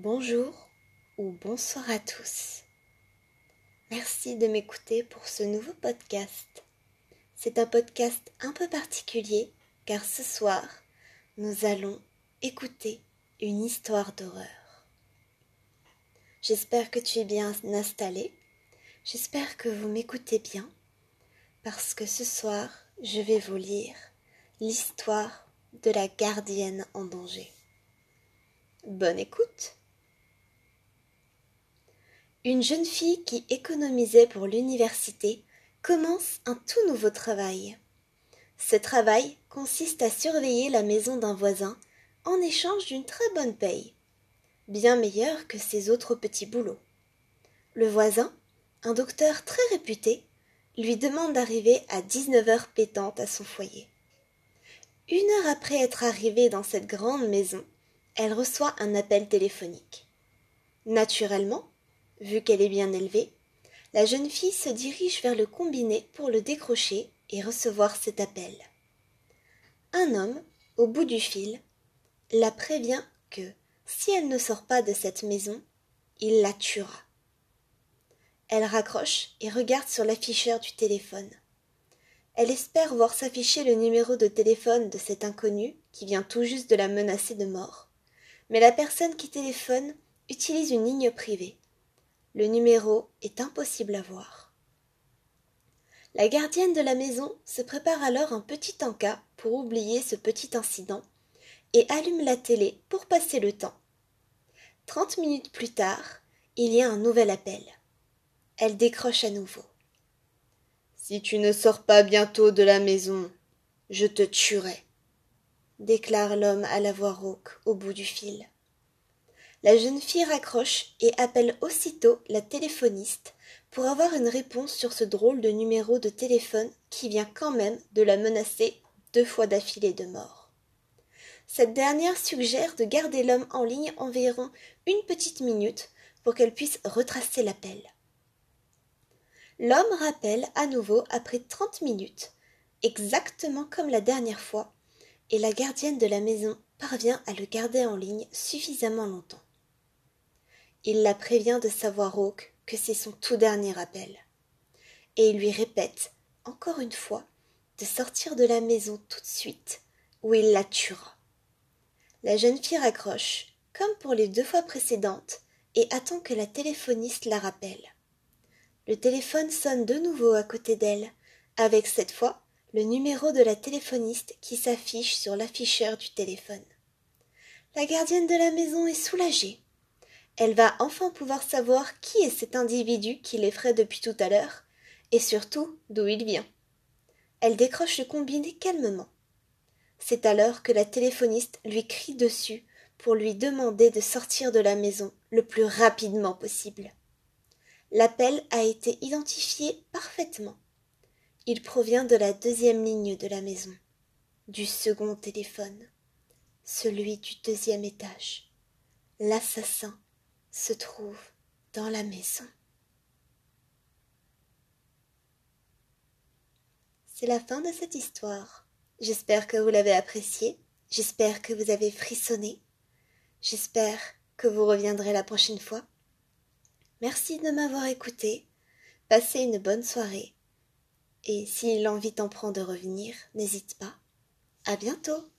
Bonjour ou bonsoir à tous. Merci de m'écouter pour ce nouveau podcast. C'est un podcast un peu particulier car ce soir, nous allons écouter une histoire d'horreur. J'espère que tu es bien installé. J'espère que vous m'écoutez bien parce que ce soir, je vais vous lire l'histoire de la gardienne en danger. Bonne écoute. Une jeune fille qui économisait pour l'université commence un tout nouveau travail. Ce travail consiste à surveiller la maison d'un voisin en échange d'une très bonne paye, bien meilleure que ses autres petits boulots. Le voisin, un docteur très réputé, lui demande d'arriver à 19 heures pétantes à son foyer. Une heure après être arrivée dans cette grande maison, elle reçoit un appel téléphonique. Naturellement, Vu qu'elle est bien élevée, la jeune fille se dirige vers le combiné pour le décrocher et recevoir cet appel. Un homme, au bout du fil, la prévient que, si elle ne sort pas de cette maison, il la tuera. Elle raccroche et regarde sur l'afficheur du téléphone. Elle espère voir s'afficher le numéro de téléphone de cet inconnu qui vient tout juste de la menacer de mort. Mais la personne qui téléphone utilise une ligne privée. Le numéro est impossible à voir. La gardienne de la maison se prépare alors un petit encas pour oublier ce petit incident et allume la télé pour passer le temps. Trente minutes plus tard, il y a un nouvel appel. Elle décroche à nouveau. Si tu ne sors pas bientôt de la maison, je te tuerai, déclare l'homme à la voix rauque au bout du fil. La jeune fille raccroche et appelle aussitôt la téléphoniste pour avoir une réponse sur ce drôle de numéro de téléphone qui vient quand même de la menacer deux fois d'affilée de mort. Cette dernière suggère de garder l'homme en ligne environ une petite minute pour qu'elle puisse retracer l'appel. L'homme rappelle à nouveau après trente minutes, exactement comme la dernière fois, et la gardienne de la maison parvient à le garder en ligne suffisamment longtemps. Il la prévient de sa voix rauque que c'est son tout dernier appel. Et il lui répète, encore une fois, de sortir de la maison tout de suite, ou il la tuera. La jeune fille raccroche, comme pour les deux fois précédentes, et attend que la téléphoniste la rappelle. Le téléphone sonne de nouveau à côté d'elle, avec cette fois le numéro de la téléphoniste qui s'affiche sur l'afficheur du téléphone. La gardienne de la maison est soulagée. Elle va enfin pouvoir savoir qui est cet individu qui l'effraie depuis tout à l'heure, et surtout d'où il vient. Elle décroche le combiné calmement. C'est alors que la téléphoniste lui crie dessus pour lui demander de sortir de la maison le plus rapidement possible. L'appel a été identifié parfaitement. Il provient de la deuxième ligne de la maison, du second téléphone, celui du deuxième étage. L'assassin se trouve dans la maison. C'est la fin de cette histoire. J'espère que vous l'avez appréciée. J'espère que vous avez frissonné. J'espère que vous reviendrez la prochaine fois. Merci de m'avoir écouté. Passez une bonne soirée. Et si l'envie t'en prend de revenir, n'hésite pas. À bientôt.